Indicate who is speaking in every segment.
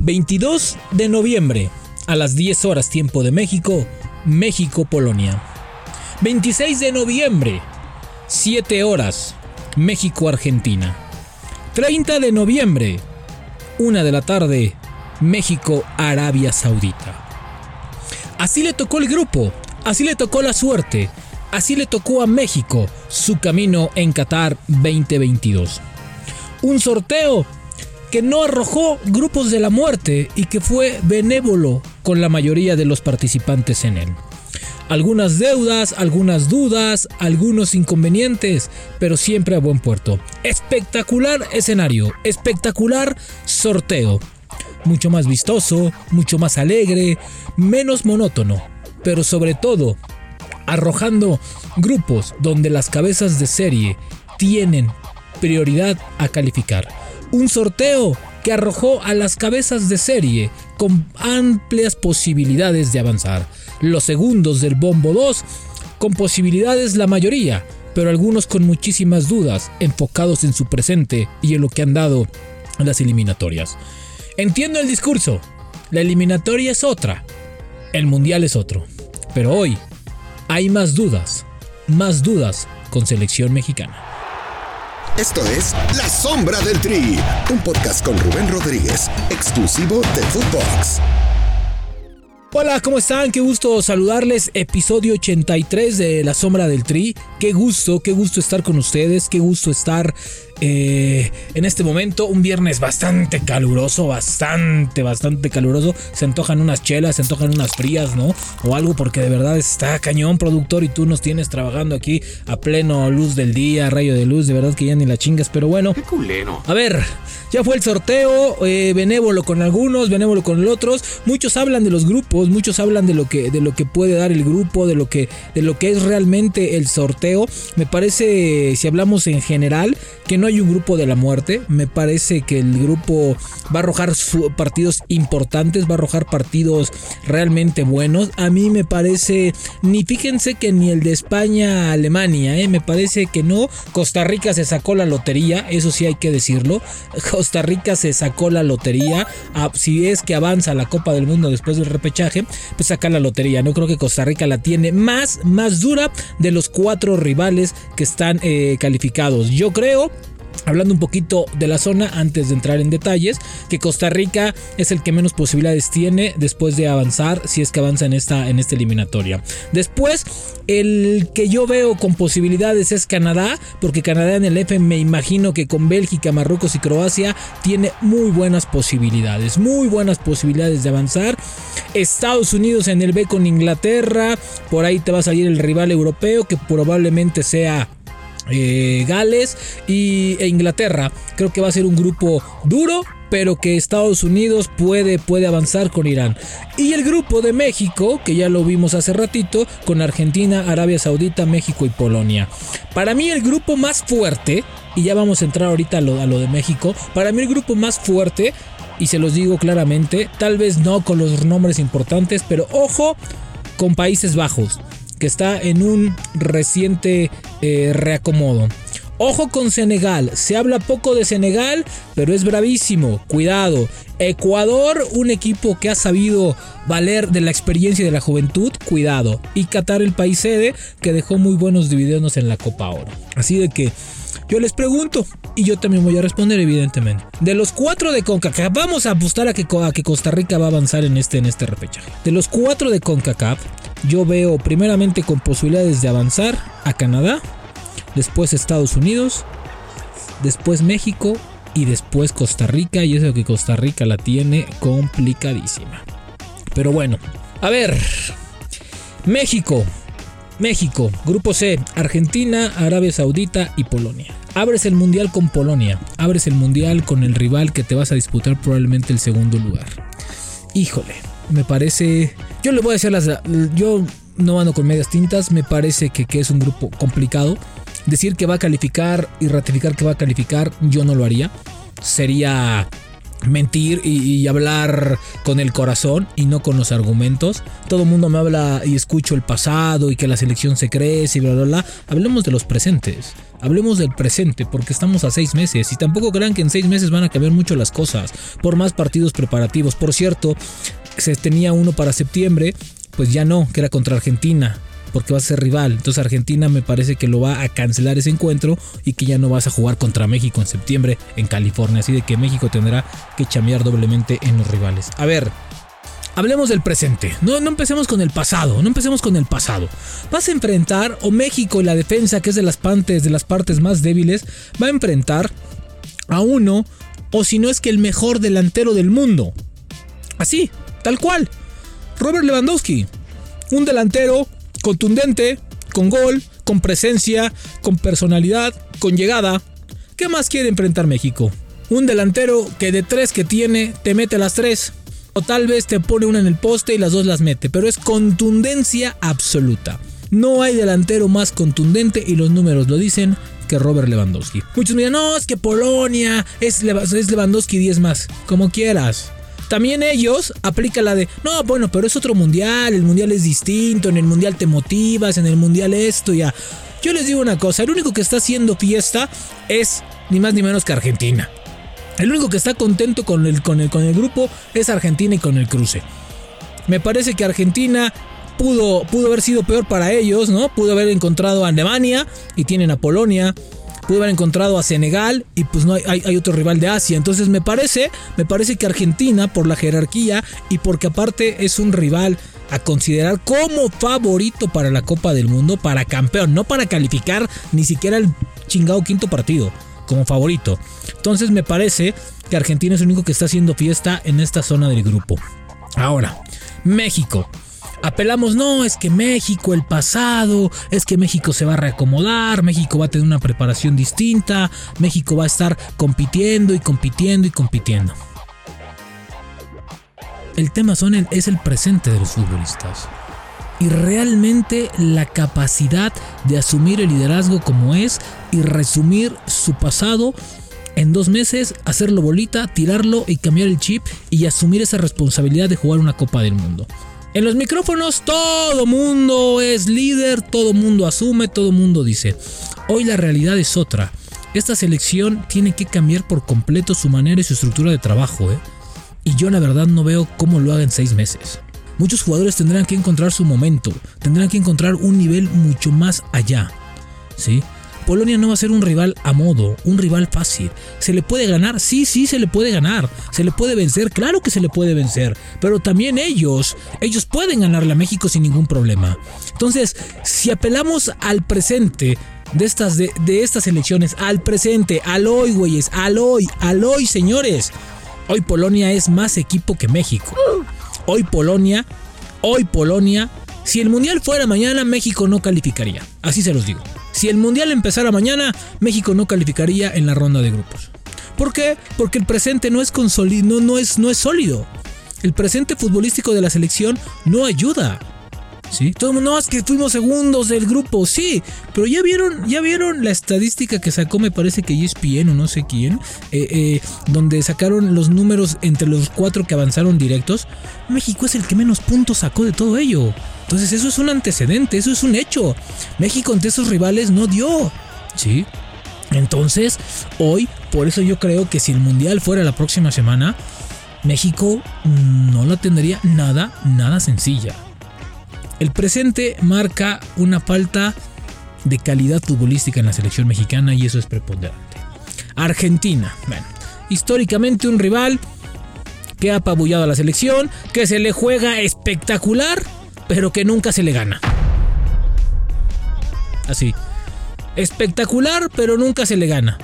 Speaker 1: 22 de noviembre, a las 10 horas tiempo de México, México-Polonia. 26 de noviembre, 7 horas, México-Argentina. 30 de noviembre, 1 de la tarde, México-Arabia Saudita. Así le tocó el grupo, así le tocó la suerte, así le tocó a México su camino en Qatar 2022. Un sorteo que no arrojó grupos de la muerte y que fue benévolo con la mayoría de los participantes en él. Algunas deudas, algunas dudas, algunos inconvenientes, pero siempre a buen puerto. Espectacular escenario, espectacular sorteo. Mucho más vistoso, mucho más alegre, menos monótono, pero sobre todo arrojando grupos donde las cabezas de serie tienen prioridad a calificar. Un sorteo que arrojó a las cabezas de serie con amplias posibilidades de avanzar. Los segundos del Bombo 2 con posibilidades la mayoría, pero algunos con muchísimas dudas, enfocados en su presente y en lo que han dado las eliminatorias. Entiendo el discurso, la eliminatoria es otra, el mundial es otro, pero hoy hay más dudas, más dudas con selección mexicana.
Speaker 2: Esto es La Sombra del Tri, un podcast con Rubén Rodríguez, exclusivo de Footbox.
Speaker 1: Hola, ¿cómo están? Qué gusto saludarles. Episodio 83 de La Sombra del Tri. Qué gusto, qué gusto estar con ustedes, qué gusto estar eh, en este momento. Un viernes bastante caluroso, bastante, bastante caluroso. Se antojan unas chelas, se antojan unas frías, ¿no? O algo porque de verdad está cañón productor y tú nos tienes trabajando aquí a pleno luz del día, rayo de luz. De verdad que ya ni la chingas, pero bueno.
Speaker 3: Qué culero.
Speaker 1: A ver, ya fue el sorteo, eh, benévolo con algunos, benévolo con otros. Muchos hablan de los grupos, muchos hablan de lo que, de lo que puede dar el grupo, de lo que, de lo que es realmente el sorteo. Me parece, si hablamos en general, que no hay un grupo de la muerte. Me parece que el grupo va a arrojar partidos importantes, va a arrojar partidos realmente buenos. A mí me parece, ni fíjense que ni el de España Alemania, eh, me parece que no. Costa Rica se sacó la lotería, eso sí hay que decirlo. Costa Rica se sacó la lotería. Ah, si es que avanza la Copa del Mundo después del repechaje, pues saca la lotería. No creo que Costa Rica la tiene más, más dura de los cuatro rivales que están eh, calificados. Yo creo Hablando un poquito de la zona antes de entrar en detalles, que Costa Rica es el que menos posibilidades tiene después de avanzar, si es que avanza en esta, en esta eliminatoria. Después, el que yo veo con posibilidades es Canadá, porque Canadá en el F me imagino que con Bélgica, Marruecos y Croacia tiene muy buenas posibilidades, muy buenas posibilidades de avanzar. Estados Unidos en el B con Inglaterra, por ahí te va a salir el rival europeo que probablemente sea eh, Gales y, e Inglaterra. Creo que va a ser un grupo duro, pero que Estados Unidos puede, puede avanzar con Irán. Y el grupo de México, que ya lo vimos hace ratito, con Argentina, Arabia Saudita, México y Polonia. Para mí el grupo más fuerte, y ya vamos a entrar ahorita a lo, a lo de México, para mí el grupo más fuerte, y se los digo claramente, tal vez no con los nombres importantes, pero ojo con Países Bajos que está en un reciente eh, reacomodo. Ojo con Senegal, se habla poco de Senegal, pero es bravísimo, cuidado. Ecuador, un equipo que ha sabido valer de la experiencia y de la juventud, cuidado. Y Qatar, el país sede, que dejó muy buenos dividendos en la Copa Oro. Así de que yo les pregunto, y yo también voy a responder, evidentemente. De los cuatro de CONCACAF, vamos a apostar a que, Costa Rica va a avanzar en este, en este repechaje. De los cuatro de CONCACAF, yo veo primeramente con posibilidades de avanzar a Canadá, después Estados Unidos, después México y después Costa Rica. Y eso que Costa Rica la tiene complicadísima. Pero bueno, a ver, México. México, Grupo C, Argentina, Arabia Saudita y Polonia. Abres el mundial con Polonia, abres el mundial con el rival que te vas a disputar probablemente el segundo lugar. Híjole, me parece. Yo le voy a decir las. Yo no ando con medias tintas. Me parece que, que es un grupo complicado. Decir que va a calificar y ratificar que va a calificar, yo no lo haría. Sería mentir y, hablar con el corazón y no con los argumentos. Todo el mundo me habla y escucho el pasado y que la selección se crece y bla, bla, bla. Hablemos de los presentes. Hablemos del presente porque estamos a seis meses y tampoco crean que en seis meses van a cambiar mucho las cosas por más partidos preparativos. Por cierto, se tenía uno para septiembre, pues ya no, que era contra Argentina porque va a ser rival. Entonces Argentina me parece que lo va a cancelar ese encuentro y que ya no vas a jugar contra México en septiembre en California. Así de que México tendrá que chambear doblemente en los rivales. A ver. Hablemos del presente, no, no empecemos con el pasado, no empecemos con el pasado. Vas a enfrentar, o México, la defensa, que es de las partes, de las partes más débiles, va a enfrentar a uno, o si no es que el mejor delantero del mundo. Así, tal cual. Robert Lewandowski. Un delantero contundente, con gol, con presencia, con personalidad, con llegada. ¿Qué más quiere enfrentar México? Un delantero que de tres que tiene te mete las tres. O tal vez te pone una en el poste y las dos las mete. Pero es contundencia absoluta. No hay delantero más contundente y los números lo dicen que Robert Lewandowski. Muchos me dirán, no, es que Polonia es, Lewandowski 10 más. Como quieras. También ellos aplican la de, no, bueno, pero es otro mundial, el mundial es distinto, en el mundial te motivas, en el mundial esto, ya. Yo les digo una cosa, el único que está haciendo fiesta es ni más ni menos que Argentina. El único que está contento con el, con el, con el grupo es Argentina y con el cruce. Me parece que Argentina pudo, pudo haber sido peor para ellos, ¿no? Pudo haber encontrado a Alemania y tienen a Polonia pudo haber encontrado a Senegal y pues no hay, hay, otro rival de Asia. Entonces me parece, me parece que Argentina, por la jerarquía y porque aparte es un rival a considerar como favorito para la Copa del Mundo, para campeón, no para calificar ni siquiera el chingado quinto partido, como favorito. Entonces me parece que Argentina es el único que está haciendo fiesta en esta zona del grupo. Ahora, México apelamos, no, es que México, el pasado, es que México se va a reacomodar, México va a tener una preparación distinta, México va a estar compitiendo y compitiendo y compitiendo. El tema son es el presente de los futbolistas. Y realmente la capacidad de asumir el liderazgo como es y resumir su pasado en dos meses, hacerlo bolita, tirarlo y cambiar el chip y asumir esa responsabilidad de jugar una Copa del Mundo. En los micrófonos todo mundo es líder, todo mundo asume, todo mundo dice. Hoy la realidad es otra. Esta selección tiene que cambiar por completo su manera y su estructura de trabajo, ¿eh? Y yo la verdad no veo cómo lo haga en seis meses. Muchos jugadores tendrán que encontrar su momento, tendrán que encontrar un nivel mucho más allá. ¿Sí? Polonia no va a ser un rival a modo, un rival fácil. ¿Se le puede ganar? Sí, sí, se le puede ganar. ¿Se le puede vencer? Claro que se le puede vencer. Pero también ellos, ellos pueden ganarle a México sin ningún problema. Entonces, si apelamos al presente, de estas, de, estas elecciones, al presente, al hoy, güeyes, al hoy, al hoy, señores. Hoy Polonia es más equipo que México. Hoy Polonia, hoy Polonia, si el Mundial fuera mañana, México no calificaría. Así se los digo. Si el Mundial empezara mañana, México no calificaría en la ronda de grupos. ¿Por qué? Porque el presente no es, no, no es, no es sólido. El presente futbolístico de la selección no ayuda. ¿Sí? Todo el mundo, no, es que fuimos segundos del grupo, sí, pero ya vieron, ya vieron la estadística que sacó, me parece que ESPN o no sé quién, eh, eh, donde sacaron los números entre los cuatro que avanzaron directos. México es el que menos puntos sacó de todo ello. Entonces eso es un antecedente, eso es un hecho. México ante esos rivales no dio. ¿Sí? Entonces, hoy, por eso yo creo que si el Mundial fuera la próxima semana, México no la tendría nada, nada sencilla. El presente marca una falta de calidad futbolística en la selección mexicana y eso es preponderante. Argentina, bueno, históricamente un rival que ha apabullado a la selección, que se le juega espectacular pero que nunca se le gana. Así. Espectacular, pero nunca se le gana.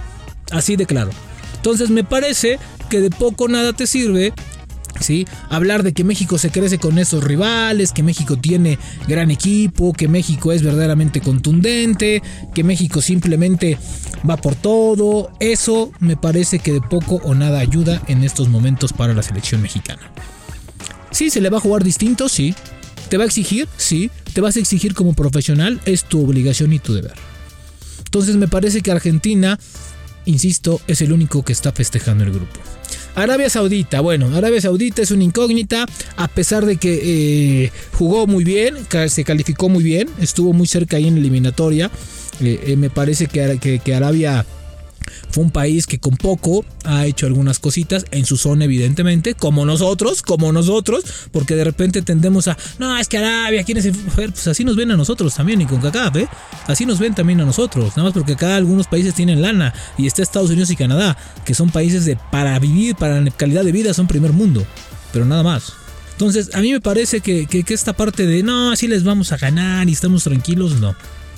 Speaker 1: Así de claro. Entonces me parece que de poco nada te sirve ¿Sí? Hablar de que México se crece con esos rivales, que México tiene gran equipo, que México es verdaderamente contundente, que México simplemente va por todo, eso me parece que de poco o nada ayuda en estos momentos para la selección mexicana. Sí, se le va a jugar distinto, sí, ¿Te va a exigir? Sí. ¿Te vas a exigir como profesional? Es tu obligación y tu deber. Entonces me parece que Argentina, insisto, es el único que está festejando el grupo. Arabia Saudita, bueno, Arabia Saudita es una incógnita, a pesar de que eh, jugó muy bien, se calificó muy bien, estuvo muy cerca ahí en la eliminatoria. Eh, eh, me parece que, que Arabia fue un país que con poco ha hecho algunas cositas en su zona, evidentemente, como nosotros, como nosotros, porque de repente tendemos a, no, es que Arabia, ¿quién es Pues así nos ven a nosotros también, y con CACAF, ¿eh? Así nos ven también a nosotros, nada más porque acá algunos países tienen lana, y está Estados Unidos y Canadá, que son países de para vivir, para calidad de vida, son primer mundo, pero nada más. Entonces, a mí me parece que, que, que esta parte de, no, así les vamos a ganar y estamos tranquilos, no.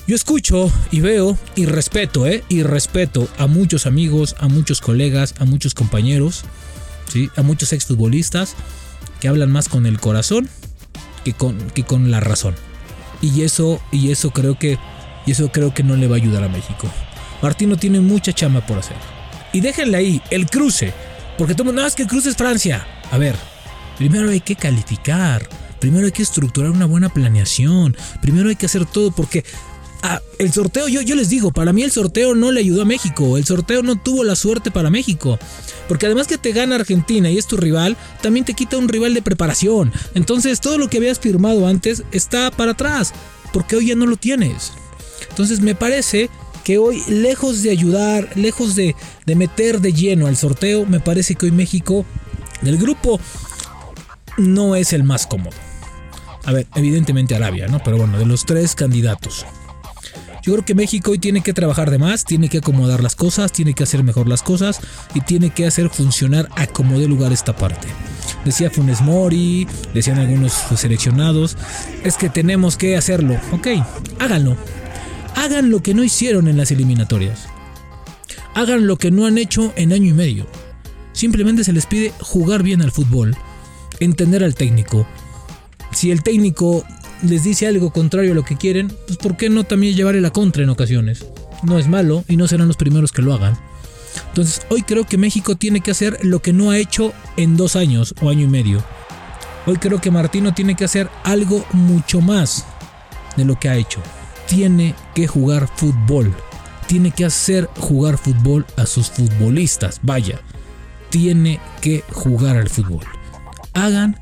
Speaker 1: Yo escucho y veo y respeto, ¿eh? Y respeto a muchos amigos, a muchos colegas, a muchos compañeros, ¿sí? A muchos exfutbolistas que hablan más con el corazón que con, que con la razón. Y eso, y eso creo que, y eso creo que no le va a ayudar a México. Martino tiene mucha chama por hacer. Y déjenle ahí, el cruce. Porque todo no, es que el cruce es Francia. A ver, primero hay que calificar. Primero hay que estructurar una buena planeación. Primero hay que hacer todo porque Ah, el sorteo, yo, les digo, para mí el sorteo no le ayudó a México. El sorteo no tuvo la suerte para México. Porque además que te gana Argentina y es tu rival, también te quita un rival de preparación. Entonces todo lo que habías firmado antes está para atrás. Porque hoy ya no lo tienes. Entonces me parece que hoy, lejos de ayudar, lejos de meter de lleno al sorteo, me parece que hoy México, del grupo, no es el más cómodo. A ver, evidentemente Arabia, ¿no? Pero bueno, de los tres candidatos. Yo creo que México hoy tiene que trabajar de más, tiene que acomodar las cosas, tiene que hacer mejor las cosas y tiene que hacer funcionar a como de lugar esta parte. Decía Funes Mori, decían algunos seleccionados, es que tenemos que hacerlo. Ok, háganlo. Hagan lo que no hicieron en las eliminatorias. Hagan lo que no han hecho en año y medio. Simplemente se les pide jugar bien al fútbol, entender al técnico. Si el técnico les dice algo contrario a lo que quieren, pues ¿por qué no también llevarle la contra en ocasiones? No es malo y no serán los primeros que lo hagan. Entonces hoy creo que México tiene que hacer lo que no ha hecho en dos años o año y medio. Hoy creo que Martino tiene que hacer algo mucho más de lo que ha hecho. Tiene que jugar fútbol. Tiene que hacer jugar fútbol a sus futbolistas. Vaya, tiene que jugar al fútbol. Hagan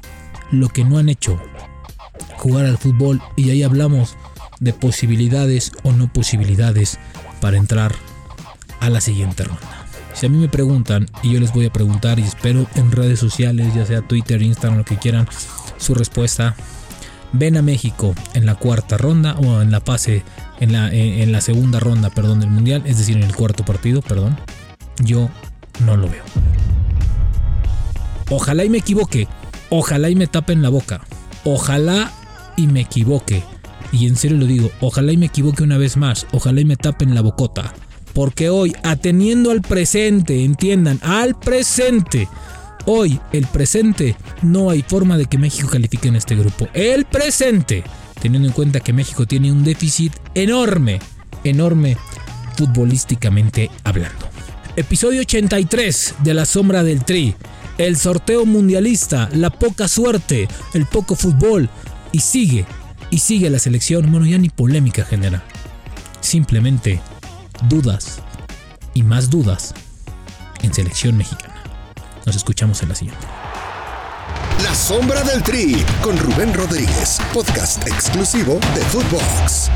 Speaker 1: lo que no han hecho jugar al fútbol y ahí hablamos de posibilidades o no posibilidades para entrar a la siguiente ronda. Si a mí me preguntan y yo les voy a preguntar y espero en redes sociales, ya sea Twitter, Instagram, lo que quieran, su respuesta. Ven a México en la cuarta ronda o en la fase, en la, en la segunda ronda, perdón, del Mundial, es decir, en el cuarto partido, perdón. Yo no lo veo. Ojalá y me equivoque. Ojalá y me tapen la boca. Ojalá y me equivoque. Y en serio lo digo, ojalá y me equivoque una vez más, ojalá y me tapen la bocota. Porque hoy, ateniendo al presente, entiendan, al presente, hoy, el presente, no hay forma de que México califique en este grupo. El presente, teniendo en cuenta que México tiene un déficit enorme, enorme, futbolísticamente hablando. Episodio 83 de La Sombra del Tri. El sorteo mundialista, la poca suerte, el poco fútbol, y sigue, y sigue la selección, bueno, ya ni polémica genera. Simplemente dudas y más dudas en selección mexicana. Nos escuchamos en la siguiente.
Speaker 2: La sombra del tri con Rubén Rodríguez, podcast exclusivo de Footbox.